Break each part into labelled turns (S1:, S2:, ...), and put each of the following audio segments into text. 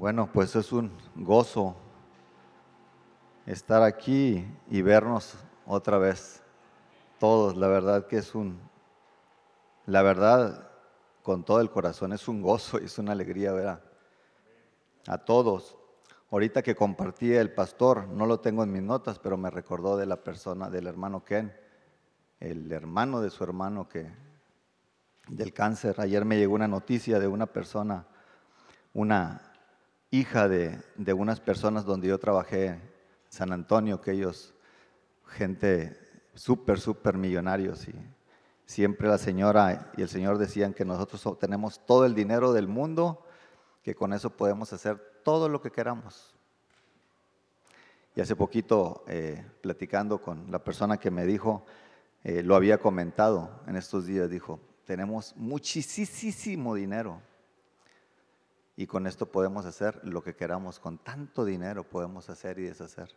S1: Bueno, pues es un gozo estar aquí y vernos otra vez. Todos, la verdad que es un, la verdad, con todo el corazón, es un gozo y es una alegría ver a, todos. Ahorita que compartí el pastor, no lo tengo en mis notas, pero me recordó de la persona, del hermano Ken, el hermano de su hermano que del cáncer. Ayer me llegó una noticia de una persona, una hija de, unas personas donde yo trabajé San Antonio, que ellos, gente súper, súper millonarios y siempre la señora y el señor decían que nosotros tenemos todo el dinero del mundo, que con eso podemos hacer todo lo que queramos. Y hace poquito, eh, platicando con la persona que me dijo, eh, lo había comentado en estos días, dijo, tenemos muchísimo dinero, y con esto podemos hacer lo que queramos, con tanto dinero podemos hacer y deshacer.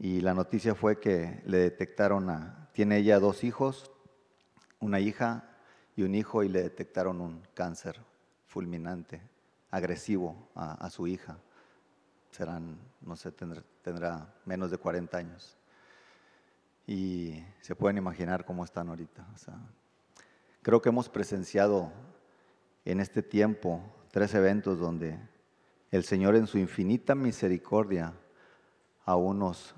S1: Y la noticia fue que le detectaron a, tiene ella dos hijos, una hija y un hijo, y le detectaron un cáncer fulminante, agresivo a, su hija. Serán, no sé, tendrá, menos de 40 años. Y se pueden imaginar cómo están ahorita. creo que hemos presenciado en este tiempo tres eventos donde el Señor en su infinita misericordia aún nos,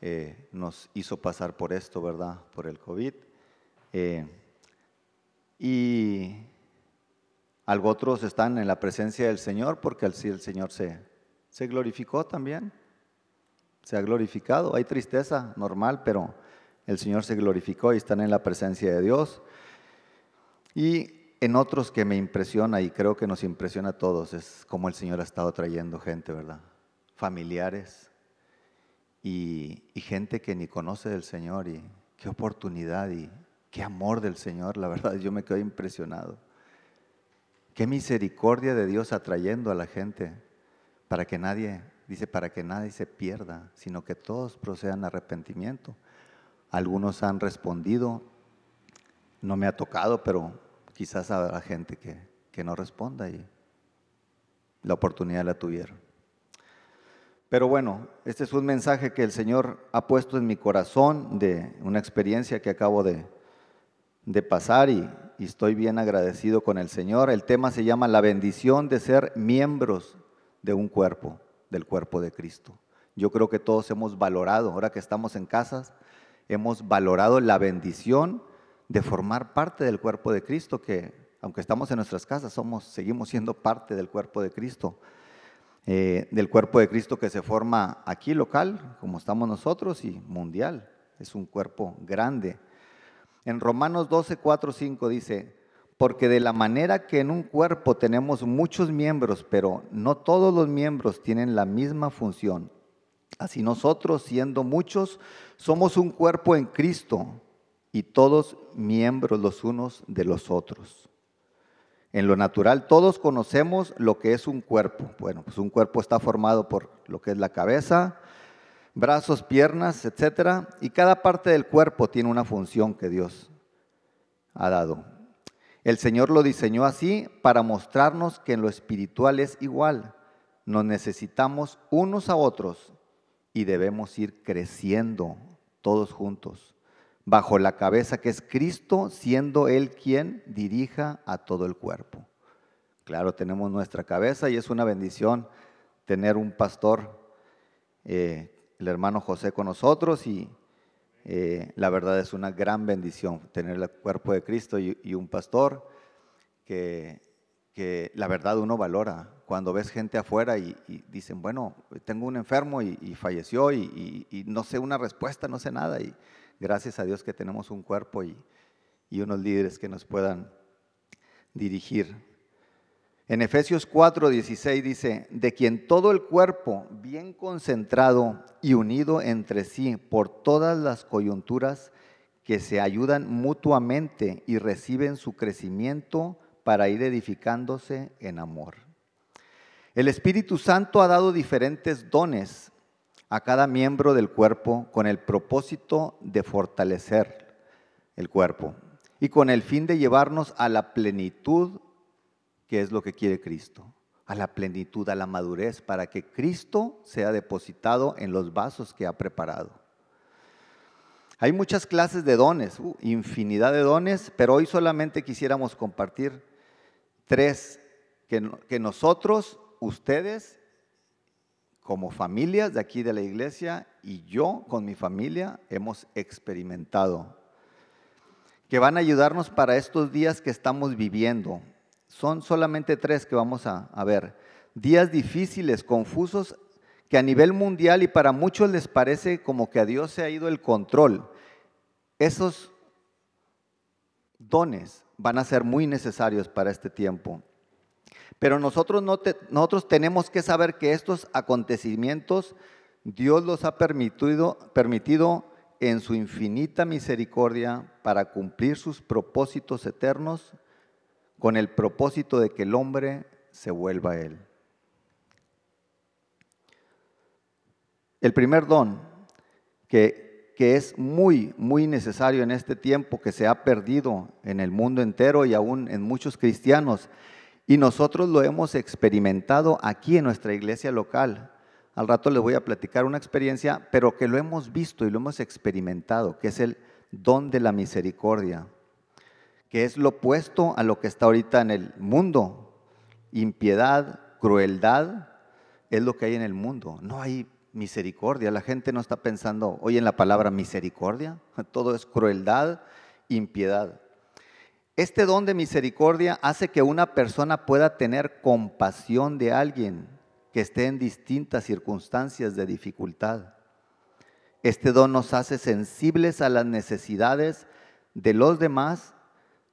S1: eh, nos hizo pasar por esto, ¿verdad? Por el COVID. Eh, y algo otros están en la presencia del Señor porque así el Señor se, se glorificó también. Se ha glorificado. Hay tristeza normal, pero el Señor se glorificó y están en la presencia de Dios. Y en otros que me impresiona y creo que nos impresiona a todos es cómo el Señor ha estado trayendo gente, ¿verdad? Familiares y, gente que ni conoce del Señor y qué oportunidad y qué amor del Señor, la verdad yo me quedo impresionado. Qué misericordia de Dios atrayendo a la gente para que nadie, dice, para que nadie se pierda, sino que todos procedan a arrepentimiento. Algunos han respondido, no me ha tocado, pero quizás habrá gente que, que no responda y la oportunidad la tuvieron. Pero bueno, este es un mensaje que el Señor ha puesto en mi corazón de una experiencia que acabo de, de pasar y, y, estoy bien agradecido con el Señor. El tema se llama la bendición de ser miembros de un cuerpo, del cuerpo de Cristo. Yo creo que todos hemos valorado, ahora que estamos en casas, hemos valorado la bendición de formar parte del cuerpo de Cristo, que aunque estamos en nuestras casas, somos, seguimos siendo parte del cuerpo de Cristo. Eh, del cuerpo de Cristo que se forma aquí local, como estamos nosotros, y mundial. Es un cuerpo grande. En Romanos 12, 4, 5 dice, porque de la manera que en un cuerpo tenemos muchos miembros, pero no todos los miembros tienen la misma función, así nosotros, siendo muchos, somos un cuerpo en Cristo y todos miembros los unos de los otros. En lo natural todos conocemos lo que es un cuerpo. Bueno, pues un cuerpo está formado por lo que es la cabeza, brazos, piernas, etcétera, y cada parte del cuerpo tiene una función que Dios ha dado. El Señor lo diseñó así para mostrarnos que en lo espiritual es igual. Nos necesitamos unos a otros y debemos ir creciendo todos juntos bajo la cabeza que es Cristo, siendo Él quien dirija a todo el cuerpo. Claro, tenemos nuestra cabeza y es una bendición tener un pastor, eh, el hermano José con nosotros y eh, la verdad es una gran bendición tener el cuerpo de Cristo y, un pastor que, la verdad uno valora. Cuando ves gente afuera y, dicen, bueno, tengo un enfermo y, falleció y, no sé una respuesta, no sé nada. Y, Gracias a Dios que tenemos un cuerpo y, unos líderes que nos puedan dirigir. En Efesios 4, 16 dice, de quien todo el cuerpo, bien concentrado y unido entre sí por todas las coyunturas que se ayudan mutuamente y reciben su crecimiento para ir edificándose en amor. El Espíritu Santo ha dado diferentes dones a cada miembro del cuerpo con el propósito de fortalecer el cuerpo y con el fin de llevarnos a la plenitud que es lo que quiere Cristo. a la plenitud, a la madurez, para que Cristo sea depositado en los vasos que ha preparado. Hay muchas clases de dones, uh, infinidad de dones, pero hoy solamente quisiéramos compartir tres que, que nosotros, ustedes, como familias de aquí de la iglesia y yo con mi familia hemos experimentado, que van a ayudarnos para estos días que estamos viviendo. Son solamente tres que vamos a, ver. Días difíciles, confusos, que a nivel mundial y para muchos les parece como que a Dios se ha ido el control. Esos dones van a ser muy necesarios para este tiempo. Pero nosotros, no nosotros tenemos que saber que estos acontecimientos Dios los ha permitido, permitido en su infinita misericordia para cumplir sus propósitos eternos con el propósito de que el hombre se vuelva a Él. El primer don que, que, es muy, muy necesario en este tiempo que se ha perdido en el mundo entero y aún en muchos cristianos y nosotros lo hemos experimentado aquí en nuestra iglesia local. Al rato les voy a platicar una experiencia, pero que lo hemos visto y lo hemos experimentado, que es el don de la misericordia, que es lo opuesto a lo que está ahorita en el mundo. Impiedad, crueldad, es lo que hay en el mundo. No hay misericordia. La gente no está pensando hoy en la palabra misericordia. Todo es crueldad, impiedad. Este don de misericordia hace que una persona pueda tener compasión de alguien que esté en distintas circunstancias de dificultad. Este don nos hace sensibles a las necesidades de los demás,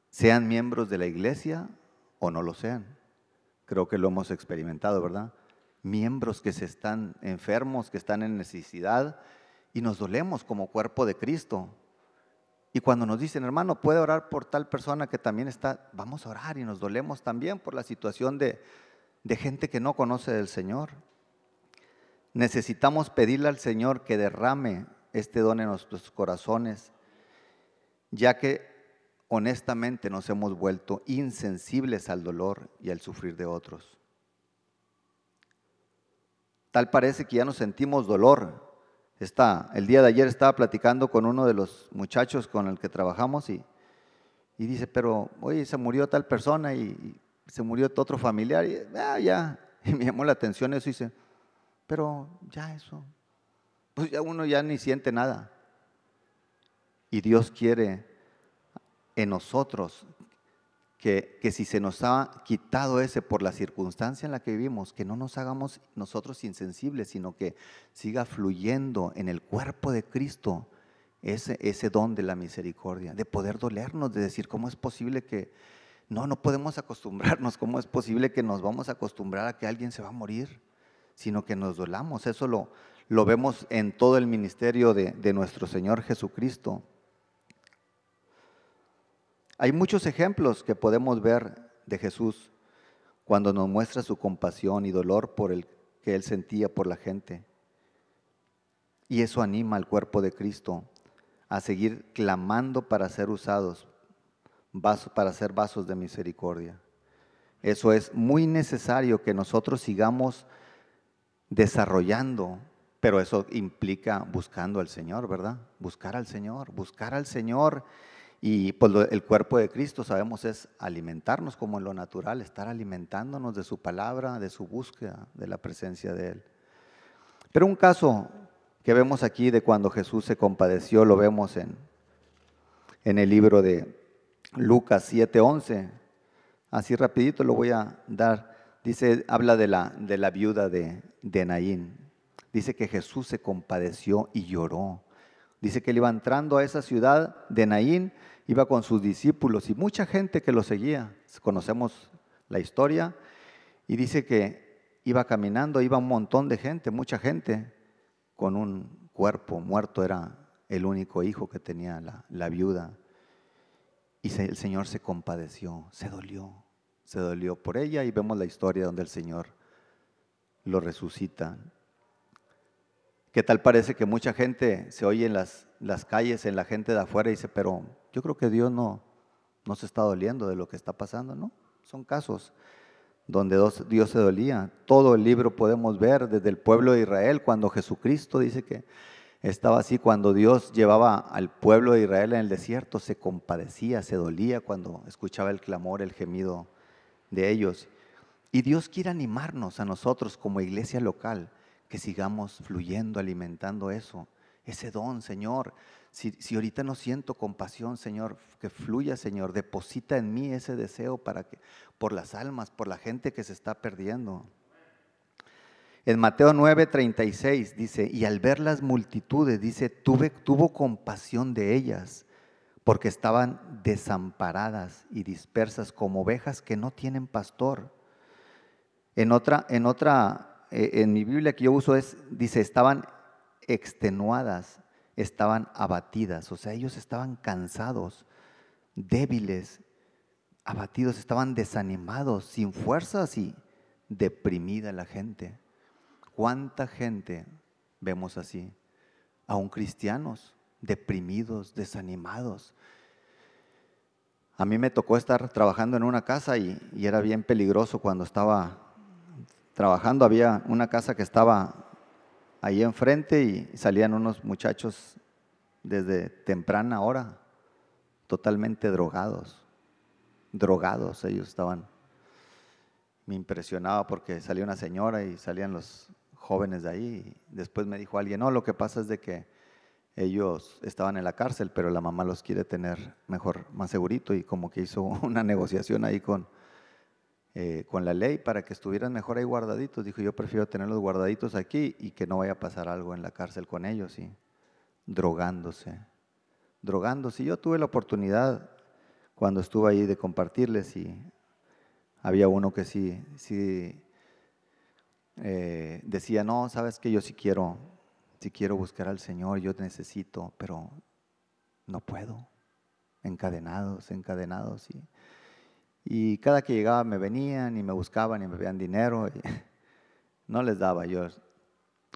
S1: sean miembros de la iglesia o no lo sean. Creo que lo hemos experimentado, ¿verdad? Miembros que se están enfermos, que están en necesidad y nos dolemos como cuerpo de Cristo. Y cuando nos dicen, hermano, puede orar por tal persona que también está, vamos a orar y nos dolemos también por la situación de, de gente que no conoce del Señor. Necesitamos pedirle al Señor que derrame este don en nuestros corazones, ya que honestamente nos hemos vuelto insensibles al dolor y al sufrir de otros. Tal parece que ya no sentimos dolor, el día de ayer estaba platicando con uno de los muchachos con el que trabajamos y, y dice, pero oye, se murió tal persona y, se murió otro familiar y ah, ya, y me llamó la atención eso y dice, pero ya eso, pues ya uno ya ni siente nada. Y Dios quiere en nosotros que, si se nos ha quitado ese por la circunstancia en la que vivimos, que no nos hagamos nosotros insensibles, sino que siga fluyendo en el cuerpo de Cristo ese, ese don de la misericordia, de poder dolernos, de decir, ¿cómo es posible que no, no podemos acostumbrarnos? ¿Cómo es posible que nos vamos a acostumbrar a que alguien se va a morir? Sino que nos dolamos. Eso lo, lo vemos en todo el ministerio de, de nuestro Señor Jesucristo. Hay muchos ejemplos que podemos ver de Jesús cuando nos muestra su compasión y dolor por el que él sentía por la gente. Y eso anima al cuerpo de Cristo a seguir clamando para ser usados, para ser vasos de misericordia. Eso es muy necesario que nosotros sigamos desarrollando, pero eso implica buscando al Señor, ¿verdad? Buscar al Señor, buscar al Señor y pues el cuerpo de Cristo, sabemos, es alimentarnos como en lo natural, estar alimentándonos de su palabra, de su búsqueda, de la presencia de Él. Pero un caso que vemos aquí de cuando Jesús se compadeció, lo vemos en, en el libro de Lucas 7:11. Así rapidito lo voy a dar. Dice, habla de la, de la viuda de, de Naín. Dice que Jesús se compadeció y lloró. Dice que él iba entrando a esa ciudad de Naín iba con sus discípulos y mucha gente que lo seguía. Conocemos la historia y dice que iba caminando, iba un montón de gente, mucha gente, con un cuerpo muerto, era el único hijo que tenía la, viuda. Y el Señor se compadeció, se dolió, se dolió por ella y vemos la historia donde el Señor lo resucita. ¿Qué tal parece que mucha gente se oye en las, las calles, en la gente de afuera y dice, pero yo creo que Dios no, no se está doliendo de lo que está pasando, ¿no? Son casos donde Dios se dolía. Todo el libro podemos ver desde el pueblo de Israel, cuando Jesucristo dice que estaba así, cuando Dios llevaba al pueblo de Israel en el desierto, se compadecía, se dolía cuando escuchaba el clamor, el gemido de ellos. Y Dios quiere animarnos a nosotros como iglesia local, que sigamos fluyendo, alimentando eso, ese don, Señor. Si, ahorita no siento compasión, Señor, que fluya, Señor, deposita en mí ese deseo para que, por las almas, por la gente que se está perdiendo. En Mateo 9:36 dice, y al ver las multitudes, dice, Tuve, tuvo compasión de ellas, porque estaban desamparadas y dispersas como ovejas que no tienen pastor. En otra, en otra, en mi Biblia que yo uso es, dice, estaban extenuadas estaban abatidas, o sea, ellos estaban cansados, débiles, abatidos, estaban desanimados, sin fuerzas y deprimida la gente. ¿Cuánta gente vemos así? Aún cristianos, deprimidos, desanimados. A mí me tocó estar trabajando en una casa y, y era bien peligroso cuando estaba trabajando. Había una casa que estaba ahí enfrente y salían unos muchachos desde temprana hora, totalmente drogados, drogados ellos estaban. Me impresionaba porque salía una señora y salían los jóvenes de ahí. Después me dijo alguien, no, lo que pasa es de que ellos estaban en la cárcel, pero la mamá los quiere tener mejor, más segurito y como que hizo una negociación ahí con, eh, con la ley para que estuvieran mejor ahí guardaditos. Dijo, yo prefiero tenerlos guardaditos aquí y que no vaya a pasar algo en la cárcel con ellos, y drogándose, drogándose. Yo tuve la oportunidad cuando estuve ahí de compartirles y había uno que sí, sí eh, decía, no, sabes que yo sí quiero, sí quiero buscar al Señor, yo necesito, pero no puedo, encadenados, encadenados. Y, y cada que llegaba me venían y me buscaban y me veían dinero. No les daba yo.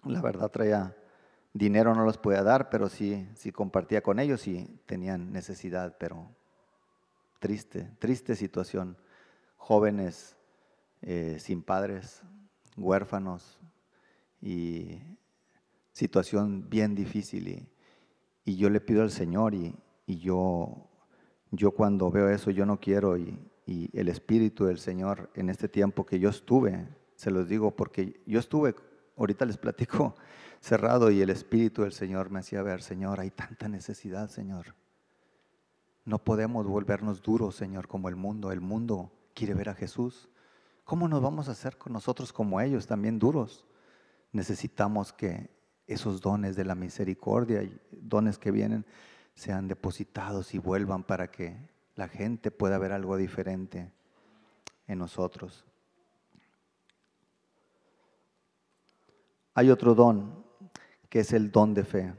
S1: La verdad traía dinero, no los podía dar, pero sí, sí compartía con ellos y tenían necesidad, pero triste, triste situación. Jóvenes eh, sin padres, huérfanos y situación bien difícil. Y, y yo le pido al Señor y, y yo, yo cuando veo eso, yo no quiero y, y el Espíritu del Señor en este tiempo que yo estuve, se los digo porque yo estuve, ahorita les platico, cerrado y el Espíritu del Señor me hacía ver, Señor, hay tanta necesidad, Señor. No podemos volvernos duros, Señor, como el mundo. El mundo quiere ver a Jesús. ¿Cómo nos vamos a hacer con nosotros como ellos, también duros? Necesitamos que esos dones de la misericordia dones que vienen sean depositados y vuelvan para que la gente pueda ver algo diferente en nosotros. Hay otro don que es el don de fe.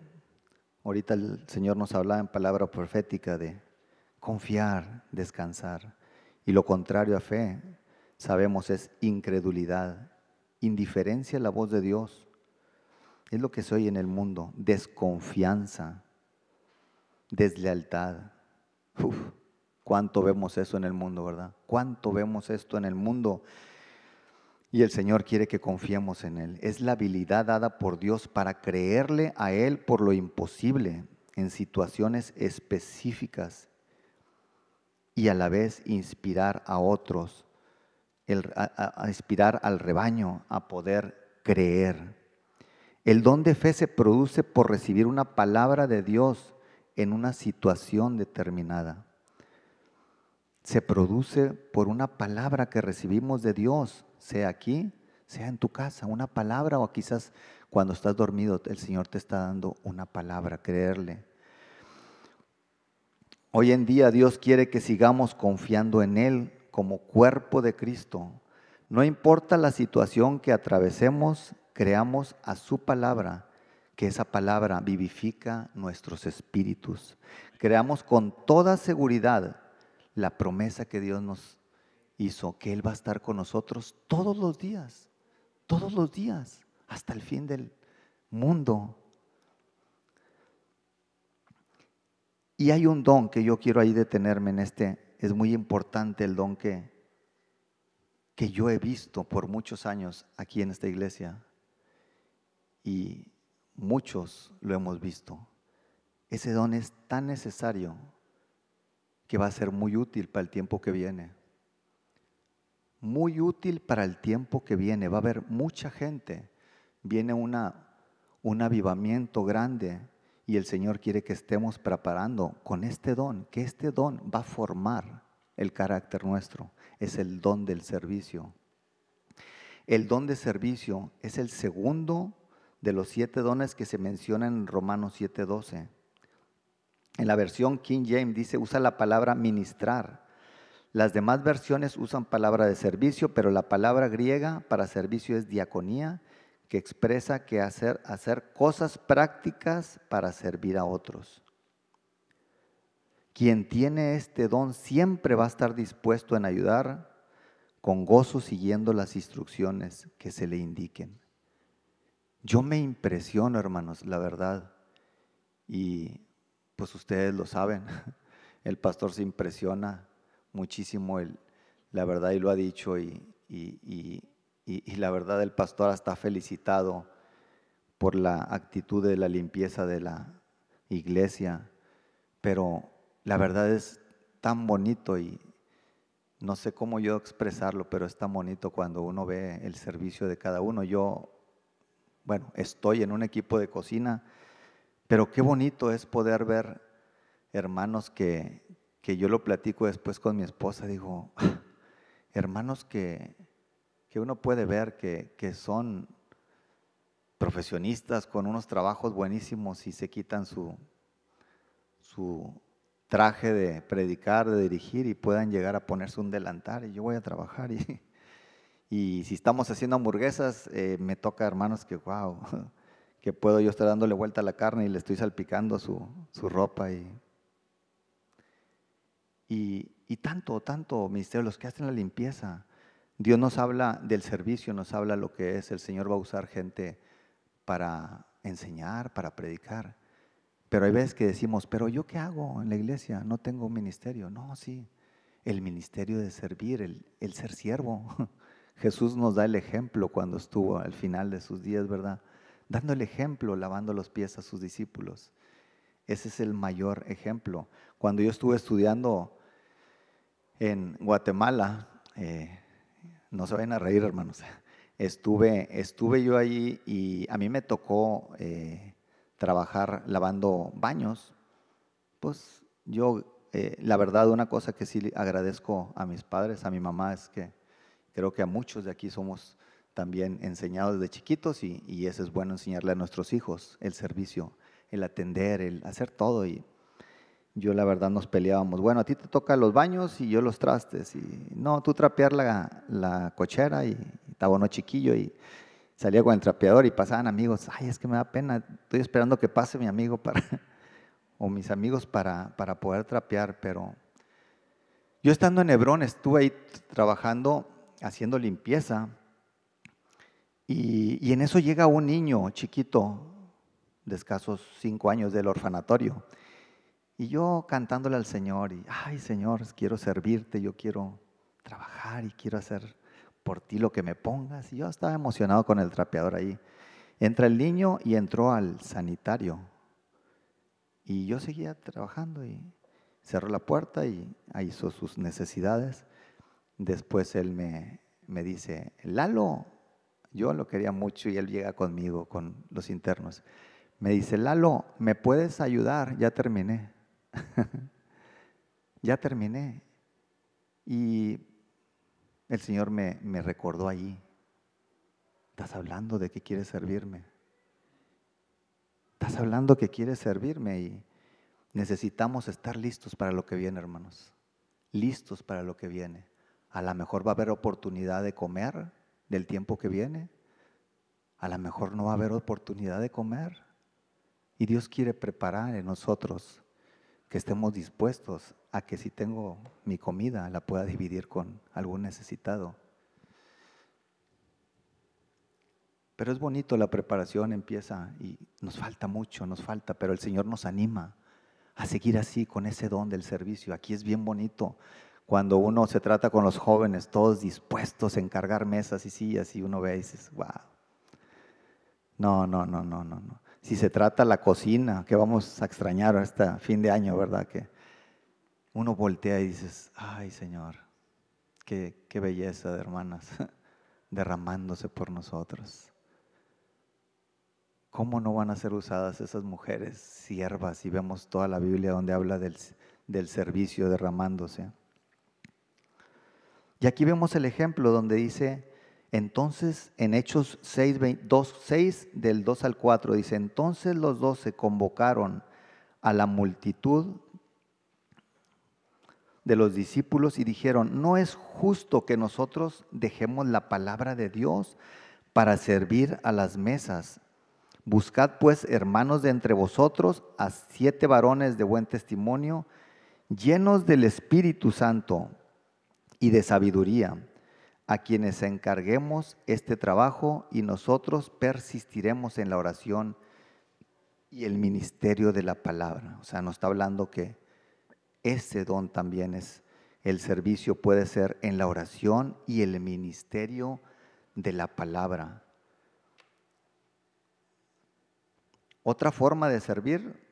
S1: Ahorita el Señor nos hablaba en palabra profética de confiar, descansar. Y lo contrario a fe, sabemos, es incredulidad, indiferencia a la voz de Dios. Es lo que soy en el mundo, desconfianza, deslealtad. ¿Cuánto vemos eso en el mundo, verdad? ¿Cuánto vemos esto en el mundo? Y el Señor quiere que confiemos en Él. Es la habilidad dada por Dios para creerle a Él por lo imposible en situaciones específicas y a la vez inspirar a otros, inspirar al rebaño a poder creer. El don de fe se produce por recibir una palabra de Dios en una situación determinada se produce por una palabra que recibimos de Dios, sea aquí, sea en tu casa, una palabra o quizás cuando estás dormido el Señor te está dando una palabra, creerle. Hoy en día Dios quiere que sigamos confiando en Él como cuerpo de Cristo. No importa la situación que atravesemos, creamos a su palabra, que esa palabra vivifica nuestros espíritus. Creamos con toda seguridad la promesa que Dios nos hizo, que Él va a estar con nosotros todos los días, todos los días, hasta el fin del mundo. Y hay un don que yo quiero ahí detenerme en este, es muy importante el don que, que yo he visto por muchos años aquí en esta iglesia y muchos lo hemos visto. Ese don es tan necesario que va a ser muy útil para el tiempo que viene. Muy útil para el tiempo que viene. Va a haber mucha gente. Viene una, un avivamiento grande y el Señor quiere que estemos preparando con este don, que este don va a formar el carácter nuestro es el don del servicio. El don de servicio es el segundo de los siete dones que se mencionan en Romanos 7:12. En la versión King James dice, usa la palabra ministrar. Las demás versiones usan palabra de servicio, pero la palabra griega para servicio es diaconía, que expresa que hacer, hacer cosas prácticas para servir a otros. Quien tiene este don siempre va a estar dispuesto en ayudar con gozo siguiendo las instrucciones que se le indiquen. Yo me impresiono, hermanos, la verdad. Y pues ustedes lo saben, el pastor se impresiona muchísimo, la verdad, y lo ha dicho, y, y, y la verdad el pastor está felicitado por la actitud de la limpieza de la iglesia, pero la verdad es tan bonito y no sé cómo yo expresarlo, pero es tan bonito cuando uno ve el servicio de cada uno. Yo, bueno, estoy en un equipo de cocina, pero qué bonito es poder ver hermanos que, que yo lo platico después con mi esposa, digo, hermanos que, que uno puede ver que, que son profesionistas con unos trabajos buenísimos y se quitan su, su traje de predicar, de dirigir y puedan llegar a ponerse un delantal y yo voy a trabajar. Y, y si estamos haciendo hamburguesas, eh, me toca, hermanos, que wow, que puedo yo estar dándole vuelta a la carne y le estoy salpicando su, su ropa. Y, y, y, tanto, tanto, ministerio, los que hacen la limpieza. Dios nos habla del servicio, nos habla lo que es. El Señor va a usar gente para enseñar, para predicar. Pero hay veces que decimos, pero yo qué hago en la iglesia? No tengo un ministerio. No, sí, el ministerio de servir, el, ser siervo. Jesús nos da el ejemplo cuando estuvo al final de sus días, ¿verdad? Dando el ejemplo, lavando los pies a sus discípulos. Ese es el mayor ejemplo. Cuando yo estuve estudiando en Guatemala, eh, no se vayan a reír, hermanos. Estuve, estuve yo ahí y a mí me tocó eh, trabajar lavando baños, pues yo, eh, la verdad, una cosa que sí agradezco a mis padres, a mi mamá, es que creo que a muchos de aquí somos también enseñados desde chiquitos y, y eso es bueno enseñarle a nuestros hijos, el servicio, el atender, el hacer todo. Y yo la verdad nos peleábamos, bueno, a ti te toca los baños y yo los trastes, y no, tú trapear la, la cochera y estaba uno chiquillo y salía con el trapeador y pasaban amigos, ay, es que me da pena, estoy esperando que pase mi amigo para, o mis amigos para, para poder trapear, pero yo estando en Hebrón estuve ahí trabajando, haciendo limpieza, y, en eso llega un niño chiquito, de escasos cinco años del orfanatorio, y yo cantándole al Señor, y, ay Señor, quiero servirte, yo quiero trabajar y quiero hacer por ti lo que me pongas. Y yo estaba emocionado con el trapeador ahí. Entra el niño y entró al sanitario. Y yo seguía trabajando y cerró la puerta y hizo sus necesidades. Después él me, me dice, Lalo, yo lo quería mucho y él llega conmigo, con los internos. Me dice, Lalo, ¿me puedes ayudar? Ya terminé. ya terminé. Y el Señor me, me recordó allí. Estás hablando de que quieres servirme. Estás hablando que quieres servirme y necesitamos estar listos para lo que viene, hermanos. Listos para lo que viene. A lo mejor va a haber oportunidad de comer del tiempo que viene. A lo mejor no va a haber oportunidad de comer. Y Dios quiere preparar en nosotros que estemos dispuestos a que si tengo mi comida la pueda dividir con algún necesitado. Pero es bonito, la preparación empieza y nos falta mucho, nos falta, pero el Señor nos anima a seguir así con ese don del servicio. Aquí es bien bonito cuando uno se trata con los jóvenes, todos dispuestos a encargar mesas y sillas, y uno ve y dices, wow. No, no, no, no, no, no. Si se trata la cocina, que vamos a extrañar hasta fin de año, ¿verdad? Que uno voltea y dices, ay Señor, qué, qué belleza de hermanas derramándose por nosotros. ¿Cómo no van a ser usadas esas mujeres siervas? Y vemos toda la Biblia donde habla del, del servicio derramándose. Y aquí vemos el ejemplo donde dice, entonces en Hechos 6, 6 del 2 al 4, dice, entonces los dos se convocaron a la multitud de los discípulos y dijeron, no es justo que nosotros dejemos la palabra de Dios para servir a las mesas. Buscad pues, hermanos de entre vosotros, a siete varones de buen testimonio, llenos del Espíritu Santo y de sabiduría, a quienes encarguemos este trabajo y nosotros persistiremos en la oración y el ministerio de la palabra. O sea, nos está hablando que ese don también es, el servicio puede ser en la oración y el ministerio de la palabra. Otra forma de servir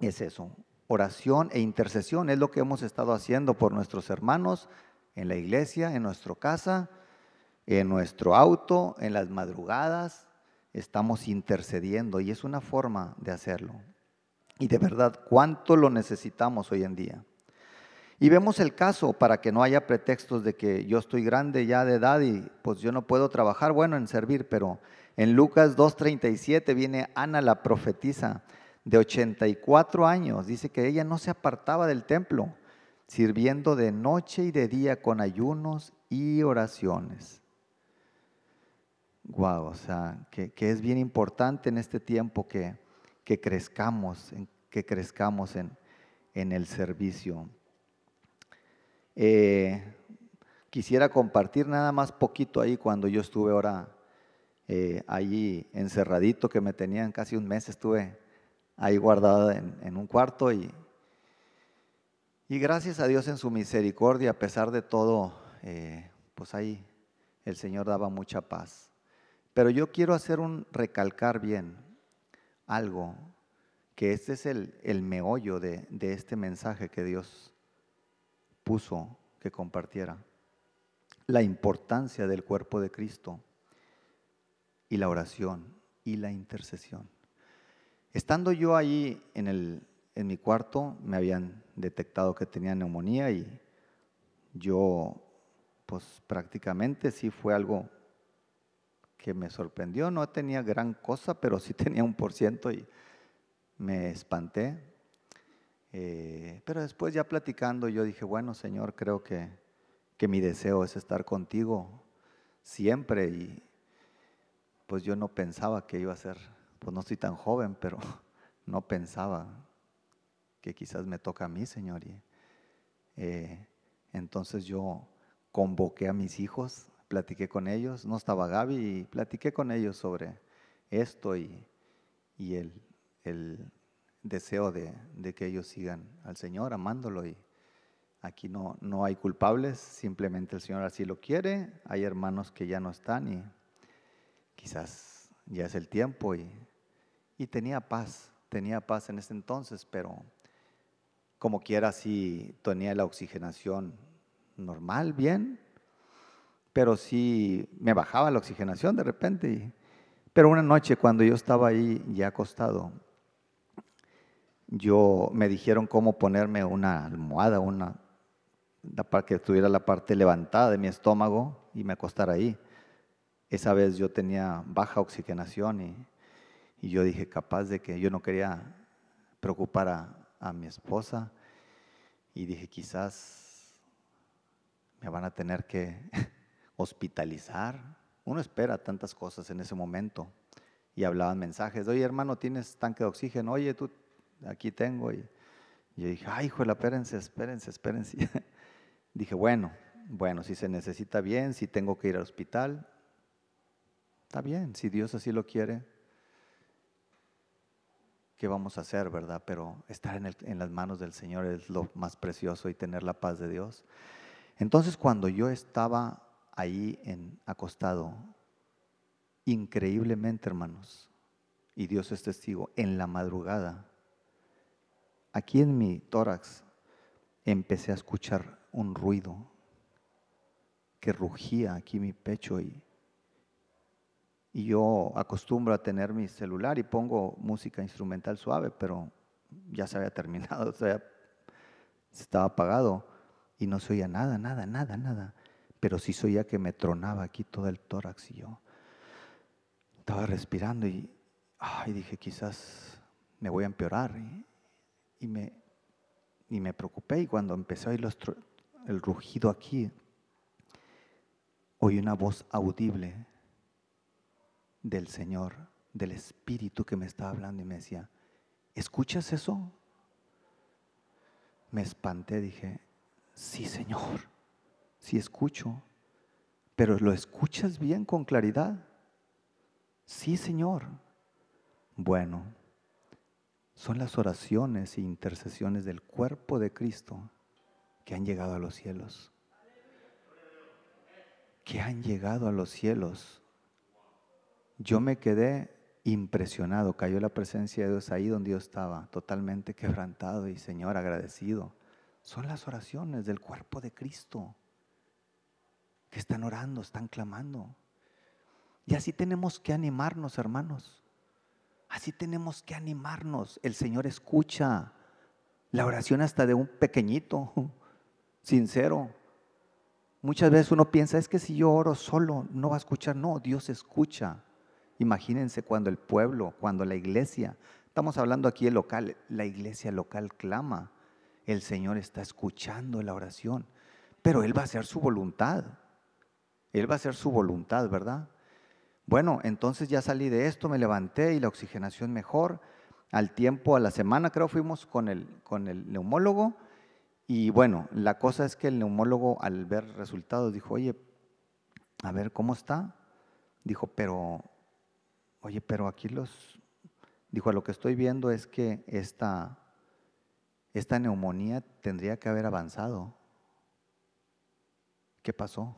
S1: es eso, oración e intercesión, es lo que hemos estado haciendo por nuestros hermanos en la iglesia, en nuestra casa, en nuestro auto, en las madrugadas, estamos intercediendo y es una forma de hacerlo. Y de verdad, ¿cuánto lo necesitamos hoy en día? Y vemos el caso para que no haya pretextos de que yo estoy grande ya de edad y pues yo no puedo trabajar, bueno, en servir, pero en Lucas 2.37 viene Ana la profetisa de 84 años, dice que ella no se apartaba del templo sirviendo de noche y de día con ayunos y oraciones. Wow, o sea, que, es bien importante en este tiempo que, que crezcamos, que crezcamos en, en el servicio. Eh, quisiera compartir nada más poquito ahí cuando yo estuve ahora eh, allí encerradito, que me tenían casi un mes, estuve ahí guardado en, en un cuarto y, y gracias a Dios en su misericordia, a pesar de todo, eh, pues ahí el Señor daba mucha paz. Pero yo quiero hacer un recalcar bien algo, que este es el, el meollo de, de este mensaje que Dios puso que compartiera. La importancia del cuerpo de Cristo y la oración y la intercesión. Estando yo ahí en el, en mi cuarto me habían detectado que tenía neumonía y yo, pues prácticamente sí fue algo que me sorprendió. No tenía gran cosa, pero sí tenía un por ciento y me espanté. Eh, pero después ya platicando, yo dije, bueno, Señor, creo que, que mi deseo es estar contigo siempre y pues yo no pensaba que iba a ser, pues no estoy tan joven, pero no pensaba que quizás me toca a mí, Señor. Y, eh, entonces yo convoqué a mis hijos, platiqué con ellos, no estaba Gaby, y platiqué con ellos sobre esto y, el, deseo de, que ellos sigan al Señor amándolo. Y aquí no, no hay culpables, simplemente el Señor así lo quiere. Hay hermanos que ya no están y quizás ya es el tiempo y, y tenía paz, tenía paz en ese entonces, pero como quiera si tenía la oxigenación normal, bien, pero sí me bajaba la oxigenación de repente. pero una noche cuando yo estaba ahí ya acostado, yo me dijeron cómo ponerme una almohada, una para que tuviera la parte levantada de mi estómago y me acostara ahí. Esa vez yo tenía baja oxigenación y, y yo dije capaz de que yo no quería preocupar a, a mi esposa y dije, quizás me van a tener que hospitalizar. Uno espera tantas cosas en ese momento. Y hablaban mensajes, oye hermano, ¿tienes tanque de oxígeno? Oye, tú, aquí tengo. Y, yo dije, ay, hijo, espérense, espérense, espérense. dije, bueno, bueno, si se necesita bien, si tengo que ir al hospital, está bien, si Dios así lo quiere. ¿Qué vamos a hacer, verdad? Pero estar en, las manos del Señor es lo más precioso y tener la paz de Dios. Entonces cuando yo estaba ahí en, acostado, increíblemente, hermanos, y Dios es testigo, en la madrugada, aquí en mi tórax, empecé a escuchar un ruido que rugía aquí mi pecho y, y yo acostumbro a tener mi celular y pongo música instrumental suave, pero ya se había terminado, o sea, estaba apagado y no se oía nada, nada, nada, nada, pero sí se oía que me tronaba aquí todo el tórax y yo estaba respirando y ay, dije, quizás me voy a empeorar. Y, me, y me preocupé y cuando empecé a oír el rugido aquí, oí una voz audible del Señor, del Espíritu que me estaba hablando y me decía, ¿escuchas eso? Me espanté, dije, sí Señor, sí escucho, pero ¿lo escuchas bien con claridad? Sí Señor. Bueno, son las oraciones e intercesiones del cuerpo de Cristo que han llegado a los cielos. Que han llegado a los cielos. Yo me quedé impresionado, cayó la presencia de Dios ahí donde yo estaba, totalmente quebrantado y Señor agradecido. Son las oraciones del cuerpo de Cristo que están orando, están clamando. Y así tenemos que animarnos, hermanos. Así tenemos que animarnos. El Señor escucha la oración hasta de un pequeñito, sincero. Muchas veces uno piensa, es que si yo oro solo, no va a escuchar. No, Dios escucha. Imagínense cuando el pueblo, cuando la iglesia, estamos hablando aquí de local, la iglesia local clama, el Señor está escuchando la oración, pero Él va a hacer su voluntad. Él va a hacer su voluntad, ¿verdad? Bueno, entonces ya salí de esto, me levanté y la oxigenación mejor. Al tiempo, a la semana creo fuimos con el, con el neumólogo y bueno, la cosa es que el neumólogo al ver resultados dijo, oye, a ver, ¿cómo está? Dijo, pero, oye, pero aquí los, dijo, lo que estoy viendo es que esta, esta neumonía tendría que haber avanzado. ¿Qué pasó?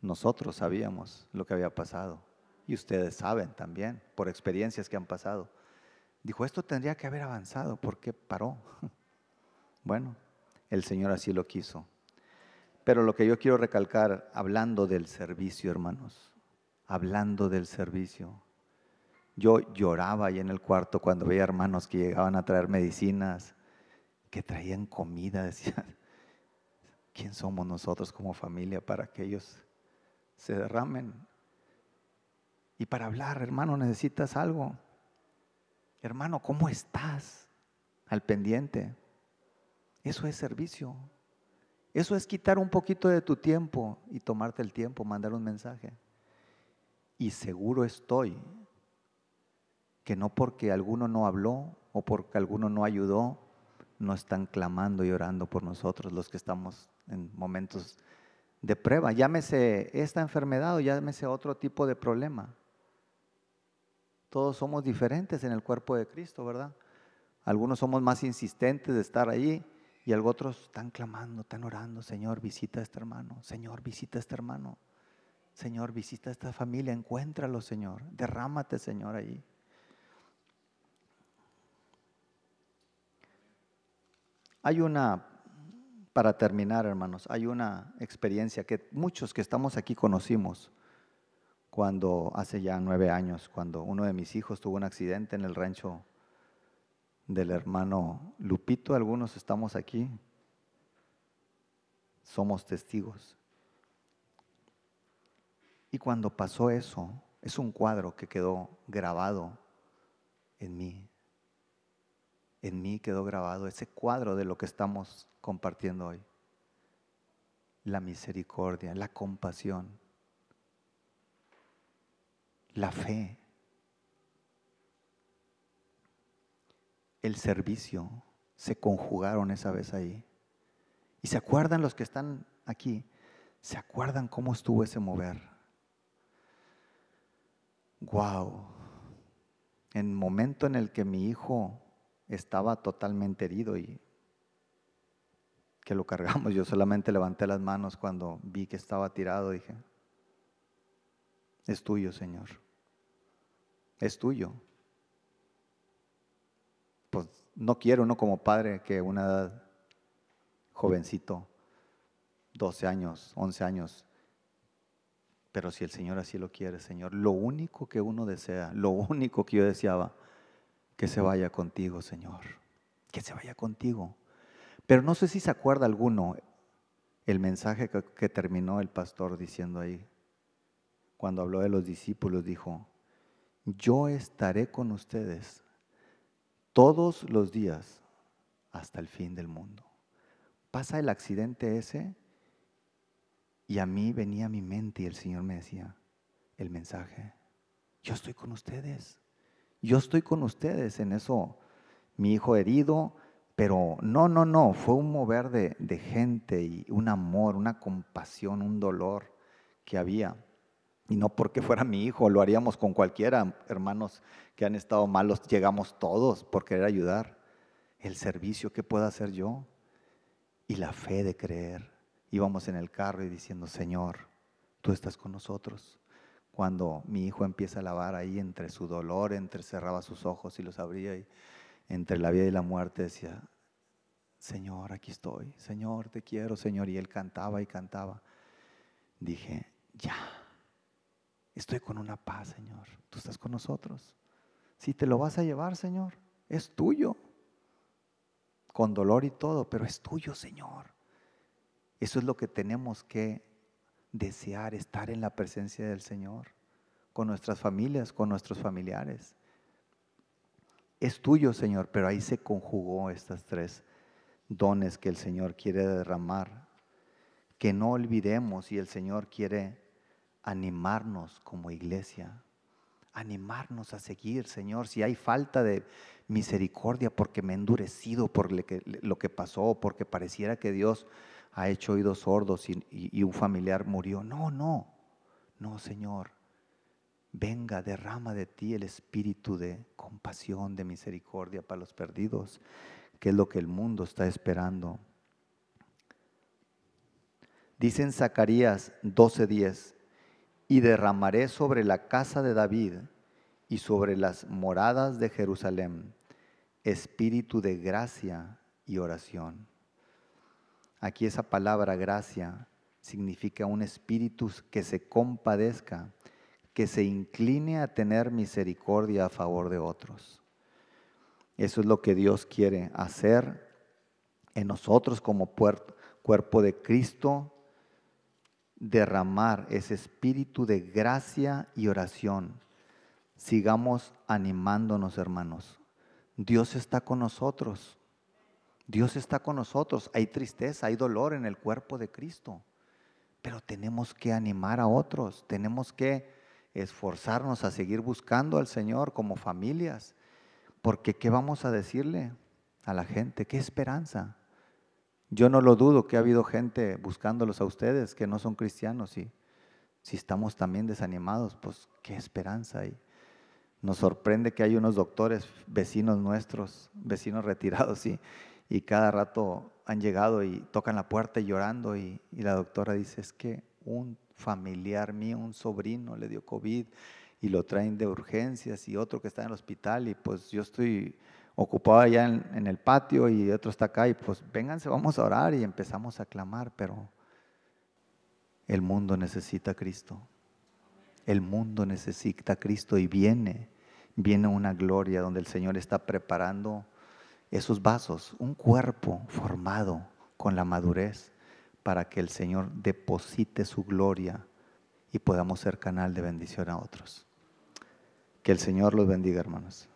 S1: Nosotros sabíamos lo que había pasado y ustedes saben también por experiencias que han pasado. Dijo, esto tendría que haber avanzado, ¿por qué paró? Bueno, el Señor así lo quiso. Pero lo que yo quiero recalcar, hablando del servicio, hermanos, hablando del servicio, yo lloraba ahí en el cuarto cuando veía hermanos que llegaban a traer medicinas, que traían comida, decía, ¿quién somos nosotros como familia para que ellos se derramen. Y para hablar, hermano, necesitas algo. Hermano, ¿cómo estás? Al pendiente. Eso es servicio. Eso es quitar un poquito de tu tiempo y tomarte el tiempo, mandar un mensaje. Y seguro estoy que no porque alguno no habló o porque alguno no ayudó, no están clamando y orando por nosotros los que estamos en momentos de prueba, llámese esta enfermedad o llámese otro tipo de problema. Todos somos diferentes en el cuerpo de Cristo, ¿verdad? Algunos somos más insistentes de estar allí y otros están clamando, están orando, Señor, visita a este hermano, Señor, visita a este hermano, Señor, visita a esta familia, encuéntralo, Señor, derrámate, Señor, allí. Hay una para terminar, hermanos, hay una experiencia que muchos que estamos aquí conocimos cuando hace ya nueve años, cuando uno de mis hijos tuvo un accidente en el rancho del hermano Lupito, algunos estamos aquí, somos testigos. Y cuando pasó eso, es un cuadro que quedó grabado en mí. En mí quedó grabado ese cuadro de lo que estamos compartiendo hoy. La misericordia, la compasión, la fe, el servicio se conjugaron esa vez ahí. Y se acuerdan los que están aquí, se acuerdan cómo estuvo ese mover. Wow. En el momento en el que mi hijo estaba totalmente herido y que lo cargamos, yo solamente levanté las manos cuando vi que estaba tirado, dije, es tuyo, Señor, es tuyo. Pues no quiero uno como padre que una edad jovencito, 12 años, 11 años, pero si el Señor así lo quiere, Señor, lo único que uno desea, lo único que yo deseaba, que se vaya contigo, Señor, que se vaya contigo. Pero no sé si se acuerda alguno el mensaje que, terminó el pastor diciendo ahí, cuando habló de los discípulos, dijo, yo estaré con ustedes todos los días hasta el fin del mundo. Pasa el accidente ese y a mí venía a mi mente y el Señor me decía el mensaje, yo estoy con ustedes, yo estoy con ustedes en eso, mi hijo herido, pero no, no, no, fue un mover de, de gente y un amor, una compasión, un dolor que había. Y no porque fuera mi hijo, lo haríamos con cualquiera, hermanos que han estado malos, llegamos todos por querer ayudar. El servicio que puedo hacer yo y la fe de creer íbamos en el carro y diciendo, Señor, tú estás con nosotros. Cuando mi hijo empieza a lavar ahí entre su dolor, entre cerraba sus ojos y los abría y entre la vida y la muerte decía, Señor, aquí estoy, Señor, te quiero, Señor. Y él cantaba y cantaba. Dije, ya, estoy con una paz, Señor. Tú estás con nosotros. Si te lo vas a llevar, Señor, es tuyo. Con dolor y todo, pero es tuyo, Señor. Eso es lo que tenemos que desear, estar en la presencia del Señor, con nuestras familias, con nuestros familiares. Es tuyo, Señor, pero ahí se conjugó estas tres dones que el Señor quiere derramar. Que no olvidemos y el Señor quiere animarnos como iglesia, animarnos a seguir, Señor. Si hay falta de misericordia porque me he endurecido por lo que pasó, porque pareciera que Dios ha hecho oídos sordos y, un familiar murió. No, no, no, Señor. Venga, derrama de ti el espíritu de compasión, de misericordia para los perdidos, que es lo que el mundo está esperando. Dice en Zacarías 12:10, y derramaré sobre la casa de David y sobre las moradas de Jerusalén espíritu de gracia y oración Aquí esa palabra gracia significa un espíritu que se compadezca, que se incline a tener misericordia a favor de otros. Eso es lo que Dios quiere hacer en nosotros como cuerpo de Cristo, derramar ese espíritu de gracia y oración. Sigamos animándonos, hermanos. Dios está con nosotros. Dios está con nosotros. Hay tristeza, hay dolor en el cuerpo de Cristo. Pero tenemos que animar a otros. Tenemos que esforzarnos a seguir buscando al Señor como familias. Porque ¿qué vamos a decirle a la gente? ¿Qué esperanza? Yo no lo dudo que ha habido gente buscándolos a ustedes que no son cristianos y si estamos también desanimados, pues qué esperanza hay. Nos sorprende que hay unos doctores vecinos nuestros, vecinos retirados, y, y cada rato han llegado y tocan la puerta llorando y, la doctora dice, es que un familiar mío, un sobrino le dio COVID y lo traen de urgencias y otro que está en el hospital y pues yo estoy ocupado allá en, en, el patio y otro está acá y pues vénganse, vamos a orar y empezamos a clamar, pero el mundo necesita a Cristo. El mundo necesita a Cristo y viene, viene una gloria donde el Señor está preparando esos vasos, un cuerpo formado con la madurez para que el Señor deposite su gloria y podamos ser canal de bendición a otros. Que el Señor los bendiga, hermanos.